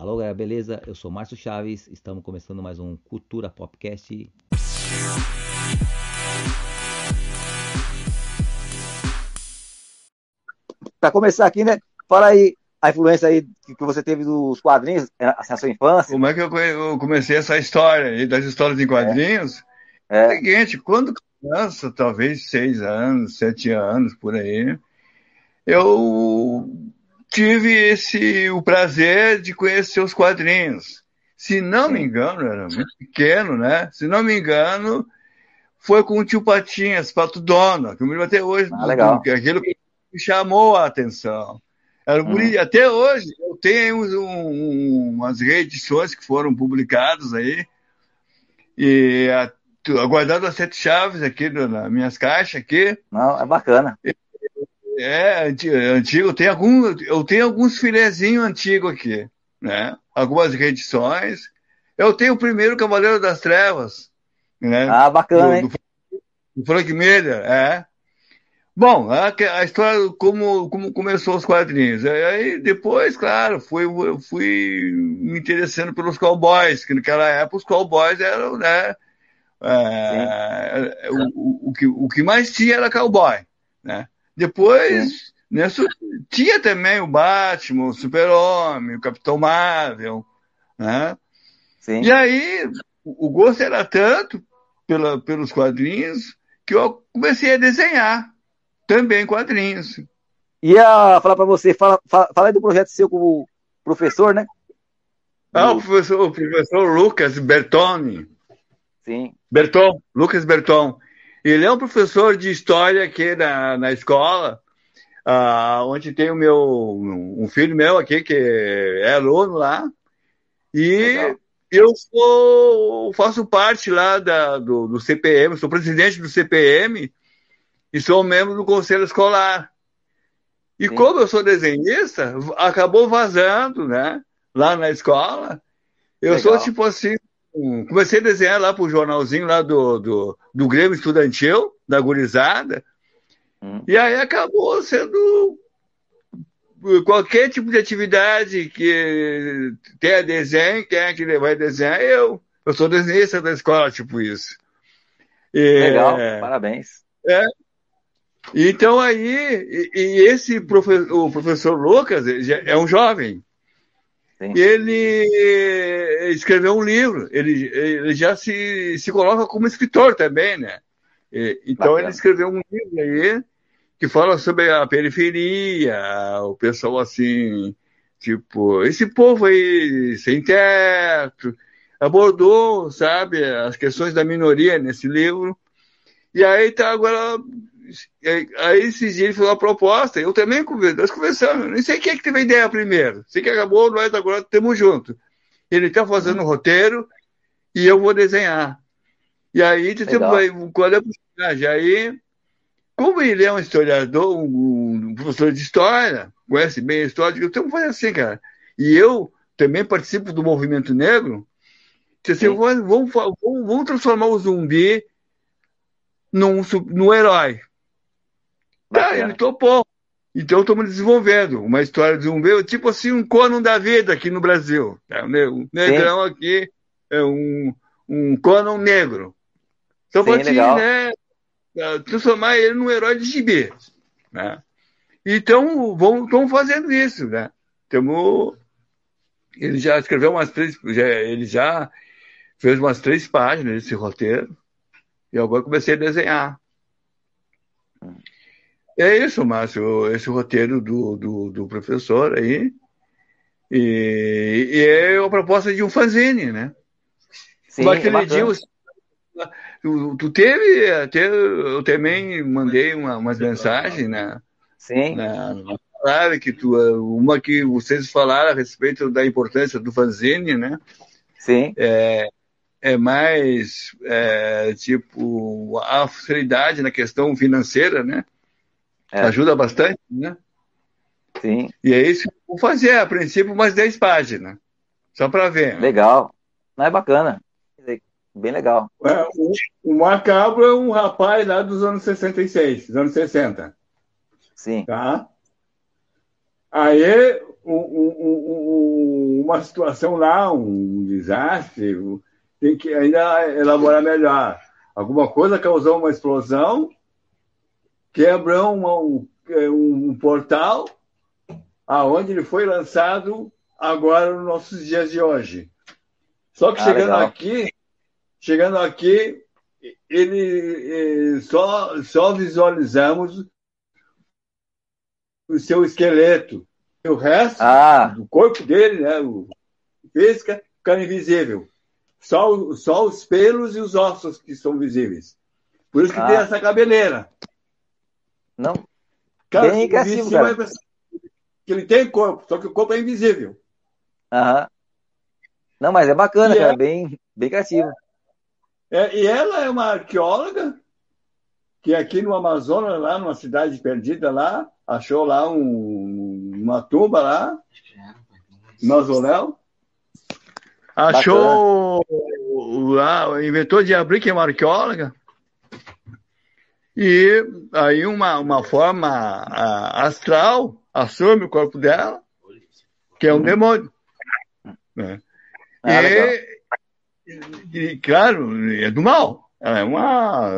Alô, galera, beleza? Eu sou Márcio Chaves, estamos começando mais um Cultura Popcast. Para começar aqui, né? Fala aí a influência aí que você teve dos quadrinhos assim, na sua infância. Como é que eu comecei essa história aí das histórias em quadrinhos? É. é. é o seguinte, quando criança, talvez seis anos, sete anos, por aí, eu tive esse o prazer de conhecer os quadrinhos. Se não me engano, era muito pequeno, né? Se não me engano, foi com o tio Patinhas, Pato Dona, que eu me lembro até hoje, ah, legal. que aquilo que me chamou a atenção. Era hum. Até hoje, eu tenho um, um, umas reedições que foram publicadas aí, e aguardando as sete chaves aqui nas minhas caixas aqui. Não, é bacana. É, antigo, tem algum, eu tenho alguns filezinhos antigos aqui, né? Algumas reedições. Eu tenho o primeiro Cavaleiro das Trevas, né? Ah, bacana, do, hein? Do, Frank Miller, é. Bom, a, a, história, como, como começou os quadrinhos. Aí depois, claro, fui, fui me interessando pelos cowboys, que naquela época os cowboys eram, né? É, o, o, que, o que mais tinha era cowboy, né? Depois, nessa, tinha também o Batman, o Super-Homem, o Capitão Marvel, né? Sim. E aí, o gosto era tanto pela, pelos quadrinhos que eu comecei a desenhar também quadrinhos. Ia falar para você, fala, fala, fala aí do projeto seu como professor, né? Ah, o professor, o professor Lucas Bertoni. Sim. Berton, Lucas Berton. Ele é um professor de história aqui na, na escola, uh, onde tem o meu um filho meu aqui que é aluno lá. E Legal. eu sou, faço parte lá da, do, do CPM, sou presidente do CPM e sou membro do conselho escolar. E Sim. como eu sou desenhista, acabou vazando, né? Lá na escola. Eu Legal. sou tipo assim, comecei a desenhar lá pro jornalzinho lá do, do, do Grêmio Estudantil, da gurizada, hum. e aí acabou sendo qualquer tipo de atividade que tenha desenho, quem é que vai desenhar? Eu. Eu sou desenhista da escola, tipo isso. E, Legal, parabéns. É. Então aí, e, e esse professor, o professor Lucas é um jovem, Sim. ele escreveu um livro, ele, ele já se, se coloca como escritor também, né? Então Bacana. ele escreveu um livro aí que fala sobre a periferia, o pessoal assim, tipo, esse povo aí sem teto, abordou, sabe, as questões da minoria nesse livro. E aí tá agora Aí esses dias ele fez uma proposta, eu também nós conversamos, nem sei quem é que teve a ideia primeiro. Sei que acabou, nós agora estamos juntos. Ele está fazendo o um roteiro e eu vou desenhar. E aí, qual é a possibilidade? Aí, como ele é um historiador, um, professor de história, conhece bem a história, eu tenho que fazer assim, cara. E eu também participo do movimento negro. Assim, vamos, vamos, vamos transformar o zumbi num, num herói. Tá, ele topou. Então estamos desenvolvendo uma história de um tipo assim, um Conan da vida aqui no Brasil. É, um negrão Sim. aqui é um, um Conan negro. Então pode né, transformar ele num herói de gibi. Né? Então estamos fazendo isso. Né? Temos, ele já escreveu umas três, já, ele já fez umas três páginas desse roteiro. E agora comecei a desenhar. É isso, Márcio, esse roteiro do, do, do professor aí. E, e, é a proposta de um fanzine, né? Sim, aquele é dia, tu, tu, teve, até, eu também mandei uma, umas mensagens na, Sim. na, na live, que tu, uma que vocês falaram a respeito da importância do fanzine, né? Sim. É, é mais, é, tipo, a facilidade na questão financeira, né? É. Ajuda bastante, né? Sim. E é isso que eu vou fazer, a princípio, umas 10 páginas. Só para ver. Legal. Não é bacana. Bem legal. É, o, o Macabro é um rapaz lá dos anos 66, dos anos 60. Sim. Tá? Aí, um, um, uma situação lá, um desastre, tem que ainda elaborar melhor. Alguma coisa causou uma explosão, quebrou uma, um, um portal, aonde ele foi lançado agora nos nossos dias de hoje. Só que ah, chegando legal. aqui, chegando aqui, ele eh, só, só visualizamos o seu esqueleto. O resto ah. do corpo dele, né, o física, fica invisível. Só, só os pelos e os ossos que são visíveis. Por isso que ah. tem essa cabeleira. Não. Cara, Bem agressivo, cara. Que ele tem corpo, só que o corpo é invisível. Aham. Não, mas é bacana, e cara. É... Bem, bem criativo. É, e ela é uma arqueóloga que aqui no Amazonas, lá numa cidade perdida lá, achou lá um, uma tumba lá, um mausoléu. Achou lá, inventou de abrir que é uma arqueóloga. E aí uma, uma forma astral assume o corpo dela, que é um demônio. Né? Ah, e, e, claro, é do mal. Ela é uma.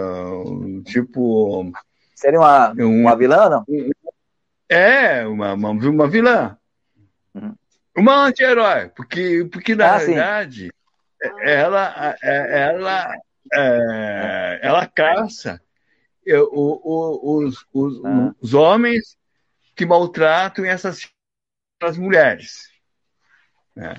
Tipo. Seria uma, um, uma vilã, não? É, uma, uma, uma vilã. Uhum. Uma anti-herói, porque, porque na ah, verdade sim. ela, ela, é, ela caça o, o, os, os, ah. os homens que maltratam essas as mulheres. Né?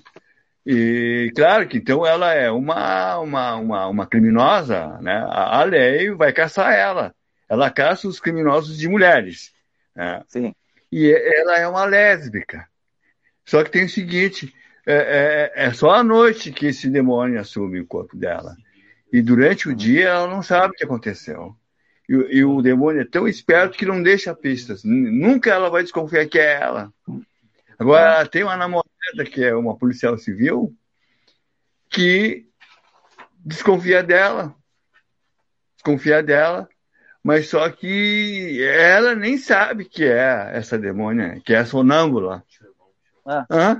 E claro que então ela é uma, uma, uma, uma criminosa, né? A, a, lei vai caçar ela. Ela caça os criminosos de mulheres. Né? Sim. E ela é uma lésbica. Só que tem o seguinte: é, é, é só à noite que esse demônio assume o corpo dela. E durante o dia ela não sabe o que aconteceu. E, e o demônio é tão esperto que não deixa pistas. Nunca ela vai desconfiar que é ela. Agora, tem uma namorada que é uma policial civil que desconfia dela. Desconfia dela, mas só que ela nem sabe que é essa demônia, que é a sonâmbula. Ah. Hã?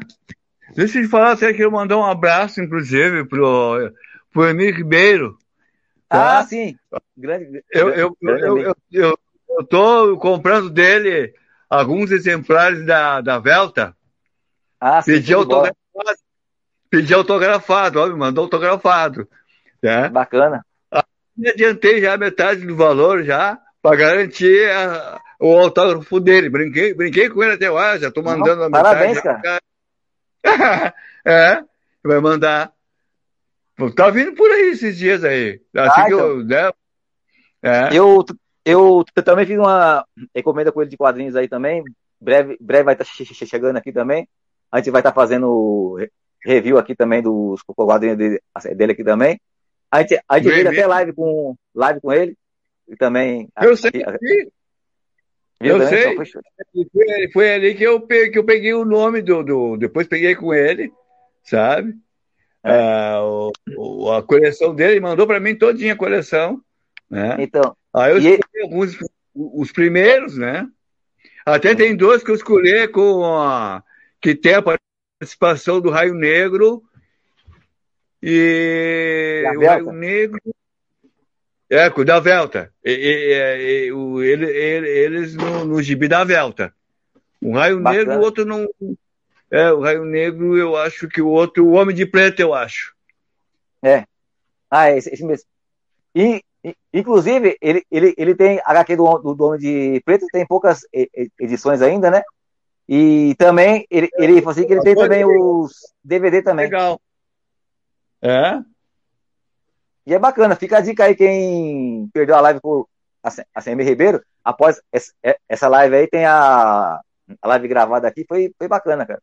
Deixa eu te falar, você que eu mandar um abraço, inclusive, pro, pro Emir Ribeiro. Tá? Ah, sim. Grande, eu, eu, eu, eu, eu, tô comprando dele alguns exemplares da, da Velta. Ah, sim, pedi autografado. Pedi autografado, ó, me mandou autografado. Né? Bacana. Me adiantei já metade do valor já para garantir a, o autógrafo dele. Brinquei, brinquei com ele até lá, já estou mandando Não, a metade. Parabéns, cara. é, vai mandar. Tá vindo por aí esses dias aí. Assim ah, que então. eu, né? É. eu, eu também fiz uma encomenda com ele de quadrinhos aí também. Breve, breve vai estar tá chegando aqui também. A gente vai estar tá fazendo review aqui também dos quadrinhos dele, assim, dele aqui também. A gente, a gente fez até live com, live com ele. E também. Eu sei. Aqui, eu também, sei. Então foi, foi, ali que eu, peguei, que eu peguei o nome do, do. Depois peguei com ele, sabe? É. Ah, o, o, a coleção dele mandou para mim todinha a coleção. Né? Então. Aí eu escolhi e... alguns, os primeiros, né? Até tem dois que eu escolhi com a, que tem a participação do Raio Negro e o Raio Negro é, da Velta. E, e, e, o, ele, ele, eles no, no gibi da Velta. Um Raio Bacana. Negro, o outro não. É, o Raio Negro, eu acho que o outro, o Homem de Preto, eu acho. É. Ah, é esse, esse mesmo. E, inclusive, ele, ele, ele tem HQ do, do, do Homem de Preto, tem poucas edições ainda, né? E também, ele, ele falou assim que ele tem também os DVD também. Legal. É? E é bacana, fica a dica aí, quem perdeu a live por a CM Ribeiro, após essa live aí, tem a, a live gravada aqui, foi, foi bacana, cara.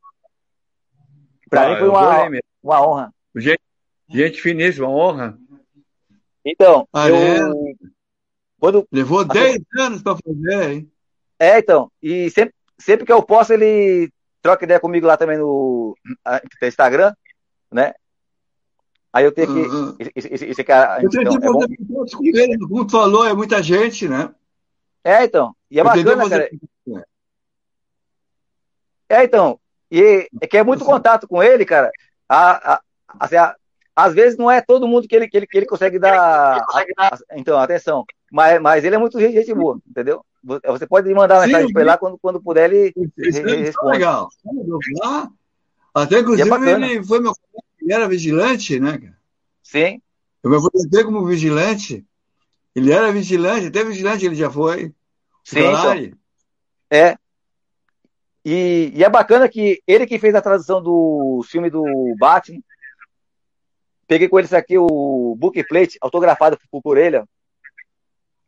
Pra ah, mim foi uma, uma honra. Gente, gente finíssima, honra. Então, ah, eu, é? quando, Levou 10 anos para fazer, hein? É, então, e sempre, sempre que eu posso, ele troca ideia comigo lá também no, no Instagram, né? Aí eu tenho que. Uhum. Esse, cara. Eu tenho então, é com ele, como falou, é muita gente, né? É, então. E é bacana, cara. É, então. E é que é muito contato com ele, cara. A, a, assim, a, às vezes não é todo mundo que ele, que ele, que ele consegue dar, então, atenção. Mas, mas ele é muito gente boa, entendeu? Você pode mandar mensagem para ele lá quando, quando puder, ele, ele responde. Legal. Até, é inclusive, é ele foi meu ele era vigilante, né, cara? Sim. Eu me aposentei como vigilante. Ele era vigilante, até vigilante ele já foi. Sim. Então, é. E, e, é bacana que ele que fez a tradução do filme do Batman. Peguei com ele isso aqui, o bookplate, autografado por, por ele.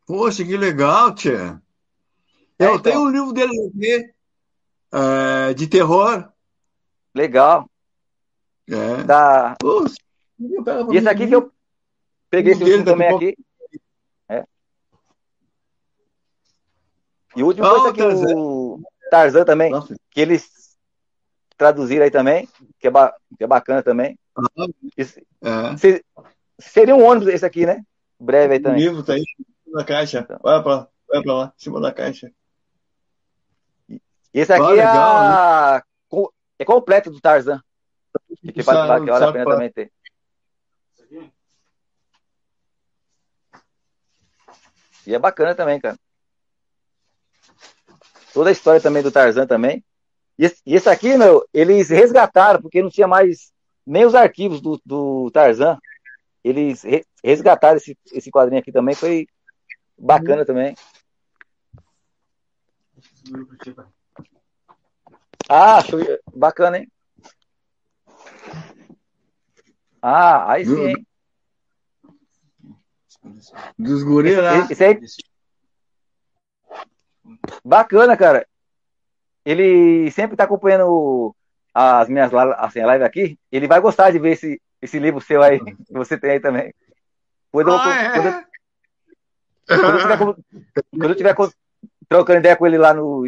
Poxa, que legal, tia. É, Eu então. tenho um livro dele aqui, é, de terror. Legal. É. Da... Poxa, e esse aqui que eu peguei esse último também aqui. É. E o último oh, foi aqui, Tarzan. o Tarzan também, Nossa. que eles traduziram aí também, que é, ba... que é bacana também. Esse... É. Seria um ônibus esse aqui, né? Breve aí também. O livro tá aí na caixa. Então. Vai pra, vai pra lá, em cima da caixa. Esse aqui ah, é, a... né? é completo do Tarzan. Que, sabe, que vale a pena pra... também ter. E é bacana também, cara. Toda a história também do Tarzan também. E esse, e esse aqui, meu, eles resgataram, porque não tinha mais nem os arquivos do, do Tarzan. Eles resgataram esse, esse quadrinho aqui também, foi bacana também. Ah, show, bacana, hein? Ah, aí sim, hein? Dos guris lá. Esse, aí... Bacana, cara. Ele sempre tá acompanhando as minhas assim, lives aqui. Ele vai gostar de ver esse, esse livro seu aí, que você tem aí também. Quando eu, ah, é? quando eu, quando eu tiver, quando eu tiver trocando ideia com ele lá no.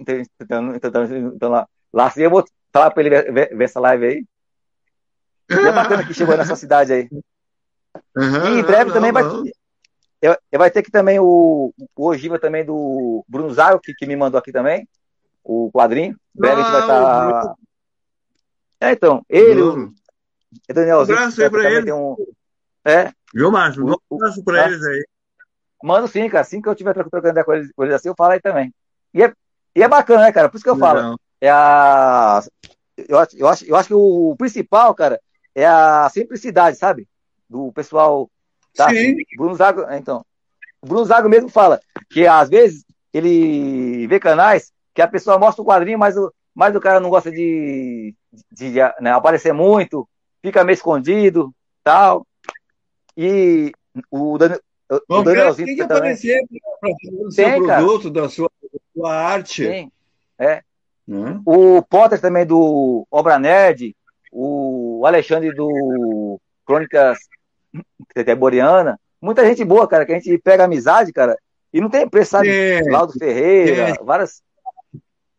Então, então, então, lá, lá assim eu vou falar para ele ver, ver, ver, essa live aí. E é bacana que chegou nessa cidade aí. Uhum, e em breve não, também não, vai. Eu, eu vai ter que também o, o ogiva também do Bruno Zago, que, que me mandou aqui também, o quadrinho. Breve a gente vai estar. Tá... É, então, ele, o Danielzinho. Um abraço aí pra ele. Um... É. Viu, Márcio? Um abraço pra eles aí. Mano, sim, cara. Assim que eu tiver trocando ideia com eles, com eles assim, eu falo aí também. E é, e é bacana, né, cara? Por isso que eu falo. É a. Eu acho, eu, acho, eu acho que o principal, cara, é a simplicidade, sabe? Do pessoal. Tá? Sim. Bruno Zago, então. O Bruno Zago mesmo fala que às vezes ele vê canais que a pessoa mostra o quadrinho, mas o, mas o cara não gosta de, de, de né, aparecer muito, fica meio escondido, tal. E o, Daniel, o Danielzinho tem que também. aparecer para o seu tem, produto, da sua, da sua arte. Sim, é. Hum? O Potter também do Obra Nerd, o Alexandre do Crônicas Boreana, muita gente boa, cara, que a gente pega amizade, cara, e não tem preço, sabe? É. Laudo Ferreira, é. várias,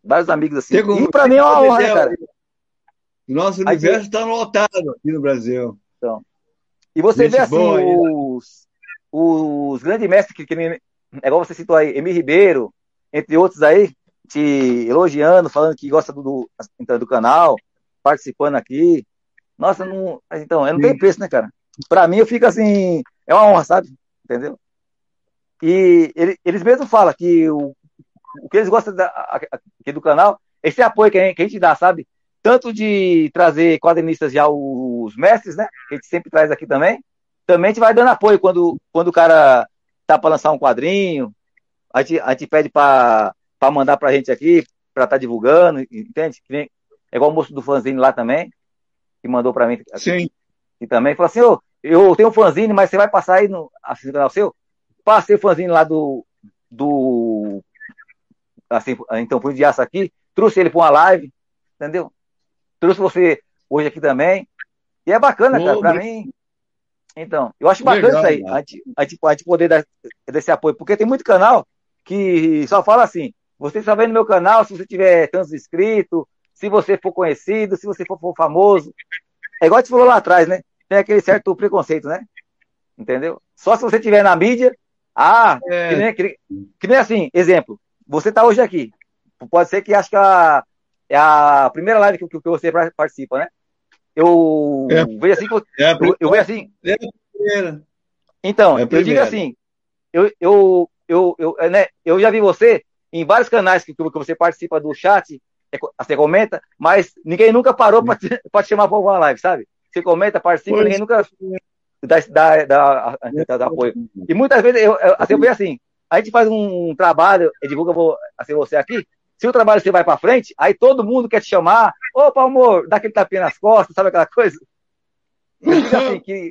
vários amigos assim. E pra mim é uma honra, né, cara? Nosso universo está lotado aqui no Brasil. Então, e você gente vê assim, os, os grandes mestres que, que é igual você citou aí, Emir Ribeiro, entre outros aí, te elogiando, falando que gosta do, do, então, do canal, participando aqui. Nossa, não, então, não tem preço, né, cara? Pra mim, eu fico assim, é uma honra, sabe? Entendeu? E ele, eles mesmos falam que o, o que eles gostam da, aqui do canal esse apoio que a, gente, que a gente dá, sabe? Tanto de trazer quadrinistas já os mestres, né? Que a gente sempre traz aqui também. Também a gente vai dando apoio quando, quando o cara tá para lançar um quadrinho. A gente, a gente pede para mandar pra gente aqui, para estar tá divulgando, entende? Que é igual o moço do fanzine lá também, que mandou para mim. Sim. E também falou assim, oh, eu tenho um fanzine, mas você vai passar aí no assim, canal seu? Passei o fanzine lá do. do assim, então fui de aço aqui, trouxe ele para uma live, entendeu? Trouxe você hoje aqui também. E é bacana, cara, para mim. Então, eu acho bacana Legal, isso aí, a gente, a, gente, a gente poder dar esse apoio, porque tem muito canal que só fala assim, você só vê no meu canal se você tiver tantos inscritos, se você for conhecido, se você for, for famoso. É igual a gente falou lá atrás, né? Tem aquele certo preconceito, né? Entendeu? Só se você estiver na mídia. Ah, é. que, nem, que, que, nem assim, exemplo. Você está hoje aqui. Pode ser que acho que a, é a primeira live que, que, você participa, né? Eu é. vejo assim, é eu, eu vejo assim. É primeira. Então, é eu digo assim, eu, eu, eu, eu, né, eu já vi você em vários canais que, que você participa do chat, é, você comenta, mas ninguém nunca parou para te, te chamar para uma live, sabe? Você comenta, participa, pois. ninguém nunca dá, dá, dá, dá, dá apoio. E muitas vezes eu, eu, assim, eu vejo assim, a gente faz um trabalho, divulga assim, você aqui, se o trabalho você vai para frente, aí todo mundo quer te chamar, opa, amor, dá aquele tapinha nas costas, sabe aquela coisa? Assim, que,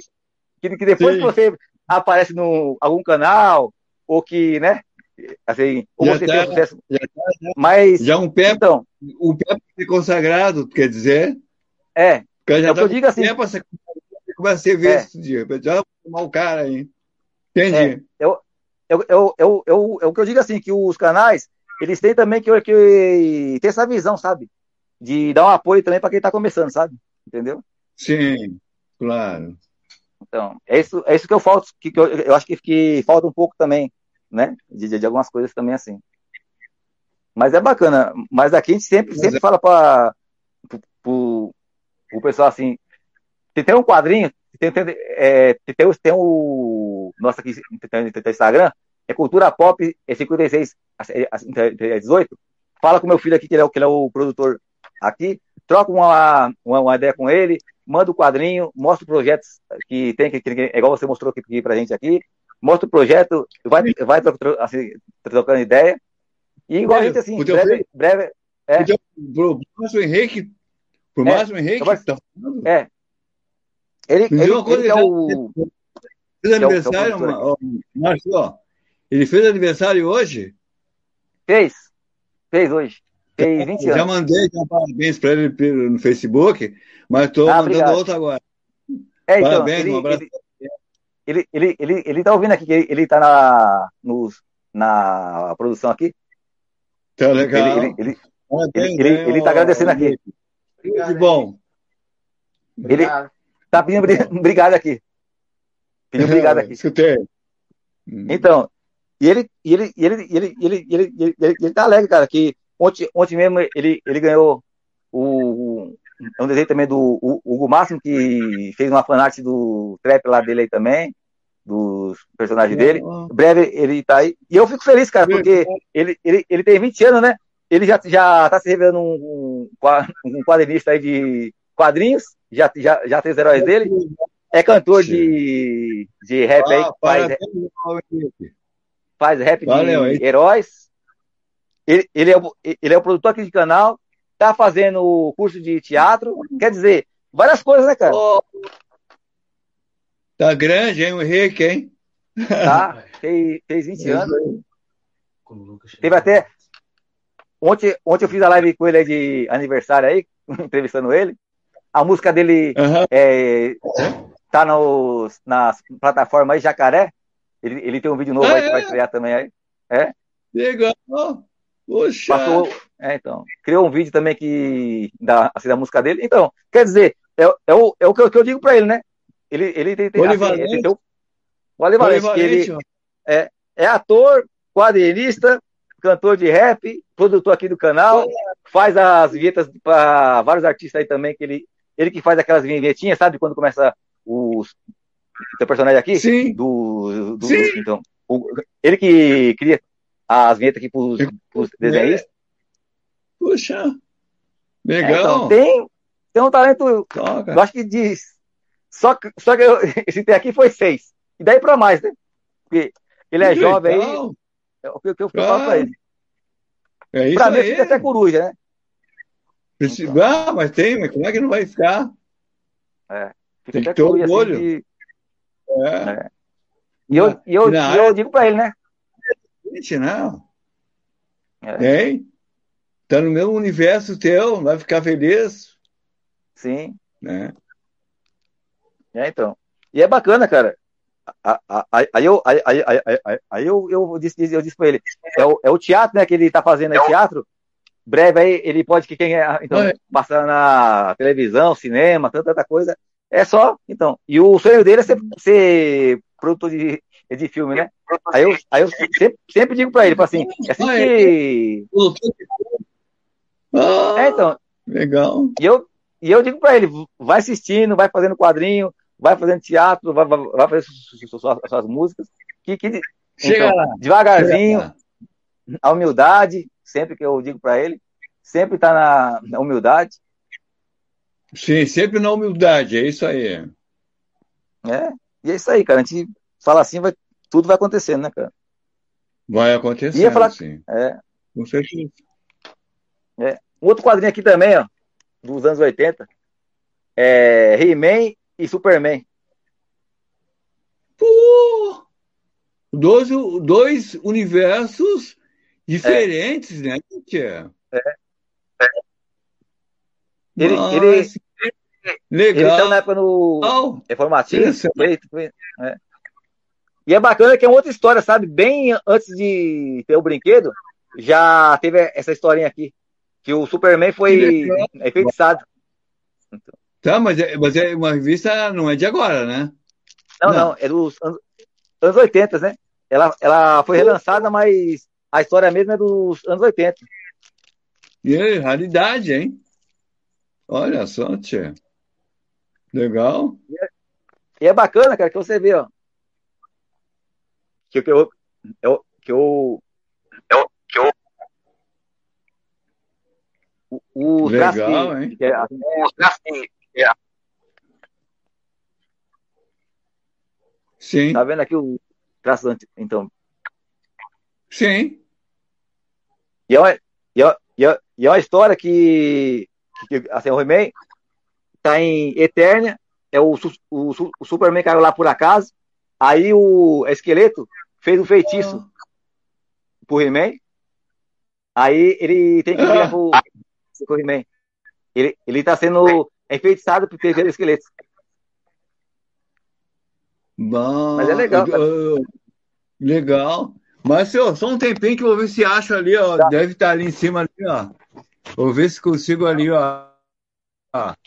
que, que depois Sim. que você aparece no algum canal, ou que, né, assim, ou já você tá, tem sucesso. Já, tá, já, mas, já um pé, então, um pé consagrado, quer dizer? É, já é tá eu digo assim. Começa a ser visto é. dia, já vou chamar o cara aí. Entendi. É, eu, eu, eu, eu, eu, é o que eu digo assim, que os canais, eles têm também que, que ter essa visão, sabe? De dar um apoio também para quem está começando, sabe? Entendeu? Sim, claro. Então, é isso, é isso que eu falto, que, que eu, eu acho que, que falta um pouco também, né? De, de, algumas coisas também assim. Mas é bacana. Mas aqui a gente sempre, sempre é... fala para o pessoal assim, tem, tem um quadrinho, tem, tem, é, tem, tem o nosso aqui, tem Instagram, é Cultura Pop, é 56, é 18. Fala com meu filho aqui, que ele é, que ele é o produtor aqui, troca uma, uma, uma, ideia com ele, manda o quadrinho, mostra os projetos que tem, que, que, é igual você mostrou aqui, aqui pra gente aqui, mostra o projeto, vai, vai assim, trocando ideia. E igual a gente, assim, breve, breve. É. Pro Márcio Henrique, pro Márcio é, Henrique, tá falando? É. Ele, ele, ele é o. Fez aniversário, é o, Márcio, ó. Ele fez aniversário hoje? Fez. Fez hoje. Fez 20 anos. Já mandei já, parabéns para ele no Facebook, mas estou ah, mandando obrigado. outro agora. É, então, parabéns, ele, um abraço. Ele, ele, ele, ele, tá ouvindo aqui, que ele, está na, nos, na produção aqui. Tá legal. Ele, ele, ele, ele, ele, tá agradecendo aqui. Que bom. Ele tá pedindo obrigado aqui. Pediu obrigado aqui. Escutei. Então, e ele, e ele, e ele, e ele, e ele, e ele, ele, ele, ele tá alegre, cara, que ontem, ontem mesmo ele, ele ganhou o, é um desenho também do Hugo Máximo, que fez uma fanart do trap lá dele aí também, dos personagens dele. Em breve ele tá aí. E eu fico feliz, cara, porque ele, ele, ele tem 20 anos, né? Ele já, já tá se revelando um, um, quadrinista aí de quadrinhos, já, já, já tem os heróis dele. É cantor de, de rap ah, aí. Faz, faz rap Valeu, de heróis. Ele, ele, é, ele é o produtor aqui de canal tá fazendo curso de teatro, quer dizer, várias coisas, né, cara? Oh. Tá grande, hein, o Henrique, hein? Tá, fez, fez 20 anos. Teve até. Ontem, ontem eu fiz a live com ele de aniversário aí, entrevistando ele. A música dele uhum. é, tá no, na plataforma aí, Jacaré. Ele, ele tem um vídeo novo ah, aí que vai é? estrear também aí. É? Legal. Poxa. Passou, é, então. Criou um vídeo também que da, assim, da música dele. Então, quer dizer, é, é, o, é o que eu, que eu digo pra ele, né? Ele, ele tem, tem, assim, ele tem o, o ele é, é ator, quadrinista, cantor de rap, produtor aqui do canal, faz as vinhetas para vários artistas aí também, que ele, ele que faz aquelas vinhetinhas, sabe? Quando começa os. Tem personagem aqui? Sim. Do, do, Sim. Do, então, o, ele que cria as vinhetas aqui pros, pros desenhistas. Puxa, legal. É, então, tem, tem um talento, Toca. eu acho que diz. Só que, só que eu, esse tem aqui foi seis. E daí para mais, né? Porque ele é jovem aí. É o que, eu falo pra ele. É isso pra mim, aí. fica até coruja, né? Então. Ah, mas tem, mas como é que não vai ficar? É. Fica tem que ter assim, orgulho. Assim, de... é. é. E eu, e eu, e eu digo pra ele, né? Não. É. Tem? Tá no mesmo universo teu, vai ficar feliz. Sim. Né? É, então. E é bacana, cara. Aí eu, aí, aí, aí, aí eu, eu disse, eu disse pra ele, é o, é o teatro, né, que ele tá fazendo é teatro. Breve aí ele pode que quem é, então, é. passar na televisão, cinema, tanta, tanta coisa. É só, então. E o sonho dele é ser, ser produtor de, de filme, né? Aí eu, aí eu sempre, sempre digo pra ele, assim, é assim que. Ah, é, então. Legal. E eu, e eu digo para ele, vai assistindo, vai fazendo quadrinho, vai fazendo teatro, vai, vai, vai fazer suas, suas, suas músicas. Que, que, Chega então, lá. Devagarzinho, Chega lá. a humildade, sempre que eu digo para ele, sempre está na, na humildade. Sim, sempre na humildade, é isso aí. É, e é isso aí, cara. A gente fala assim, vai, tudo vai acontecendo, né, cara? Vai acontecendo, Ia falar, sim. É. Com certeza. É. Um outro quadrinho aqui também, ó, dos anos 80, é He-Man e Superman. Pô! Dois, dois universos diferentes, é. né, Tia? É. é. Ele, ele, Legal. Ele tá na época no informativo. É. E é bacana que é outra história, sabe? Bem antes de ter o brinquedo, já teve essa historinha aqui. Que o Superman foi enfeitiçado. Tá, mas é, mas é uma revista não é de agora, né? Não, não, não é dos anos, anos 80, né? Ela, ela foi relançada, mas a história mesmo é dos anos 80. E aí, raridade, hein? Olha só, tia. Legal. E é, e é, bacana, cara, que você vê, ó. Que, que eu. eu que eu. eu que eu o, o Legal, hein? É, o é, Sim. Tá vendo aqui o traço então? Sim. E é uma, e é, e é, e é uma história que, que assim, o He-Man tá em Eternia, é o, o, o Superman caiu lá por acaso, aí o esqueleto fez um feitiço oh. pro He-Man, aí ele tem que vir pro, pro He-Man. Ele, ele tá sendo enfeitiçado por terceiro esqueleto. Bom, Mas é legal. Uh, legal. Mas senhor, só um tempinho que eu vou ver se acho ali, ó. Tá. Deve estar tá ali em cima ali, ó. Vou ver se consigo ali, ó.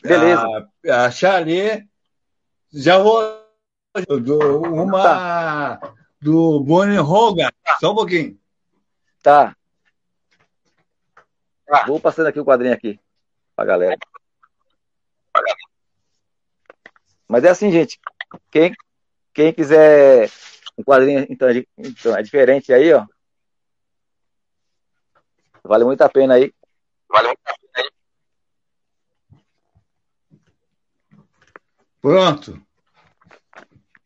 Beleza. A, ali. Já vou. Do, uma tá. do Bonnie Hogan. Só um pouquinho. Tá. Ah. Vou passando aqui o quadrinho aqui pra galera. Mas é assim, gente. Quem, quem quiser um quadrinho, então, é então, é diferente aí, ó. Vale muito a pena aí. Vale muito a pena aí. Pronto.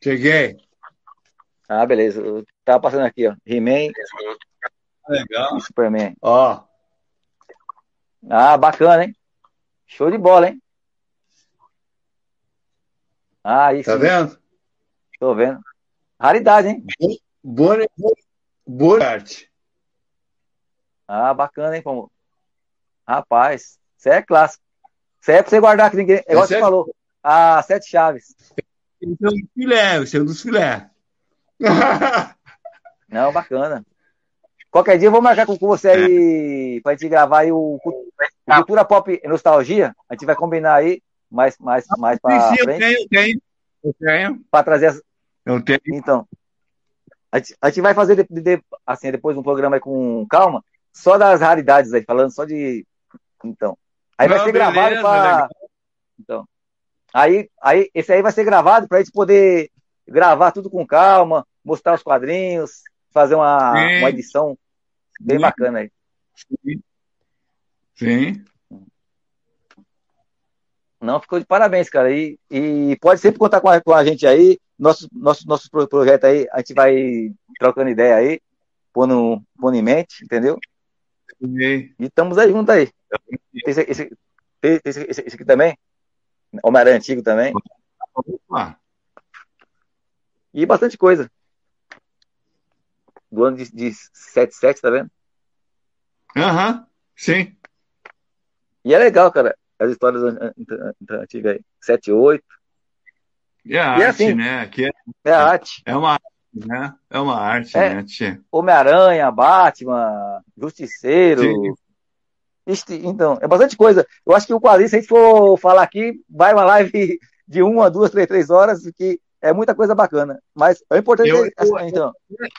Cheguei. Ah, beleza. Eu tava passando aqui, ó. He-Man. Legal. Superman. Ó. Ah, bacana, hein? Show de bola, hein? Ah, isso. Tá vendo? Tô vendo. Raridade, hein? Boa, boa arte. Ah, bacana, hein, como. Rapaz, isso é clássico. Isso é pra você guardar que ninguém. É igual você é... falou. Ah, sete chaves. É um filé, esse é um dos filé. Não, bacana. Qualquer dia eu vou marcar com você aí é. pra gente gravar aí o, o Cultura Pop Nostalgia. A gente vai combinar aí mais, mais, mais pra sim, frente. Eu tenho, eu tenho. Eu tenho. Pra trazer as... Eu tenho. Então. A gente, a gente vai fazer de, de, assim, depois um programa aí com calma, só das raridades aí, falando só de. Então. Aí Não, vai ser beleza, gravado pra. Então. Aí, aí, esse aí vai ser gravado para a gente poder gravar tudo com calma, mostrar os quadrinhos, fazer uma, uma edição bem Sim. bacana aí. Sim. Sim. Não, ficou de parabéns, cara. E, e pode sempre contar com a, com a gente aí. Nosso, nosso, nosso projeto aí, a gente vai trocando ideia aí, pondo, pondo em mente, entendeu? Sim. E estamos aí juntos aí. Esse, esse, esse, esse, aqui também? Homem-Aranha antigo também. Ah. E bastante coisa. Do ano de, de 77, tá vendo? Aham, uhum. sim. E é legal, cara, as histórias antigas aí. 7, 8. É a e é arte, assim, né? Que é, é a arte. É uma arte, né? É uma arte, é, né, Homem-Aranha, Batman, Justiceiro. Sim. Então, é bastante coisa. Eu acho que o quadrinho, se a gente for falar aqui, vai uma live de uma, duas, três, três horas, que é muita coisa bacana. Mas é importante. Eu, eu, então.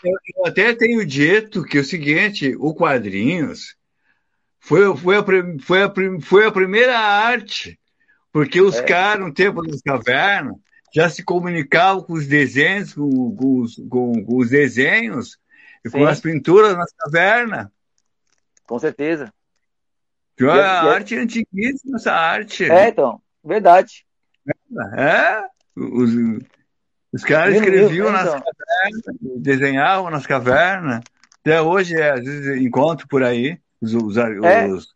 eu, eu até tenho dito que é o seguinte: o quadrinhos foi, foi, a, foi, a, foi a primeira arte, porque os é. caras, no tempo das cavernas, já se comunicavam com os desenhos, com, com, os, com, com os desenhos, e com as pinturas nas cavernas. Com certeza. Então, é a arte é antiguíssima, essa arte. É, então, verdade. É, os, os caras escreviam nas então. cavernas, desenhavam nas cavernas. Até hoje, é, às vezes, encontro por aí os, os, é. os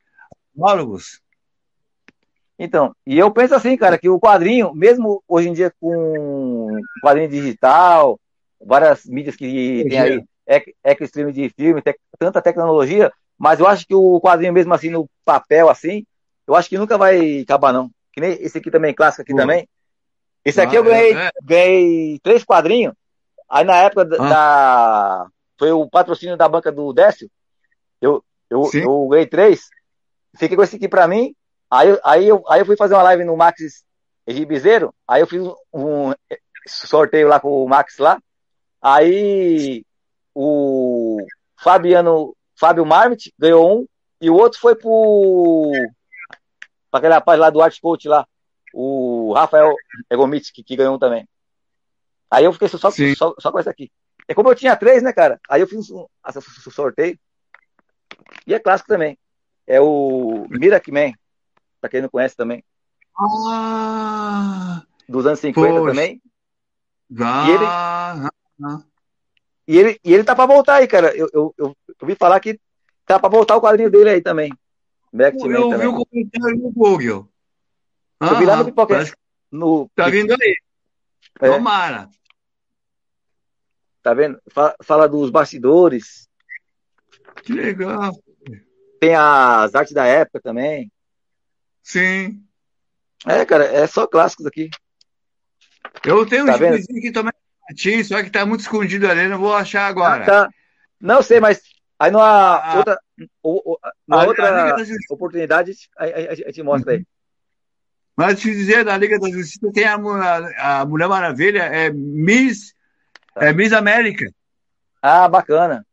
Então, e eu penso assim, cara, que o quadrinho, mesmo hoje em dia com quadrinho digital, várias mídias que tem aí, é, é stream de filme, tanta tecnologia, mas eu acho que o quadrinho mesmo assim, no papel assim, eu acho que nunca vai acabar não. Que nem esse aqui também, clássico aqui Pô. também. Esse aqui ah, eu ganhei, é, é. ganhei três quadrinhos, aí na época ah. da... Foi o patrocínio da banca do Décio, eu, eu, eu ganhei três, fiquei com esse aqui pra mim. Aí, aí, eu, aí eu fui fazer uma live no Max Ribizeiro. Aí eu fiz um sorteio lá com o Max lá. Aí o Fabiano, Fábio Marmit ganhou um. E o outro foi pro. Pra aquele rapaz lá do Art Coach lá. O Rafael Egomit, que, que ganhou um também. Aí eu fiquei só, só, só, com esse aqui. É como eu tinha três, né, cara? Aí eu fiz um, um sorteio. E é clássico também. É o Miracle pra quem não conhece também. Ah! Dos anos 50 poxa. também. Ah, e, ele, ah, ah. E, ele, e ele tá pra voltar aí, cara. Eu, eu, eu, ouvi falar que tá pra voltar o quadrinho dele aí também. Miracle eu vi o comentário no Google. eu vi lá no Pipoca. No... Tá vindo aí. É. Tomara. Tá vendo? Fala, fala dos bastidores. Que legal. Tem as artes da época também. Sim. É, cara, é só clássicos aqui. Eu tenho tá um vizinho aqui também, só que tá muito escondido ali, não vou achar agora. Ah, tá. Não sei, mas aí numa ah, outra, numa outra oportunidade a, a, a, gente mostra aí. Mas te dizer, na Liga da Justiça tem a, a, Mulher Maravilha, é Miss, é Miss América. Ah, bacana.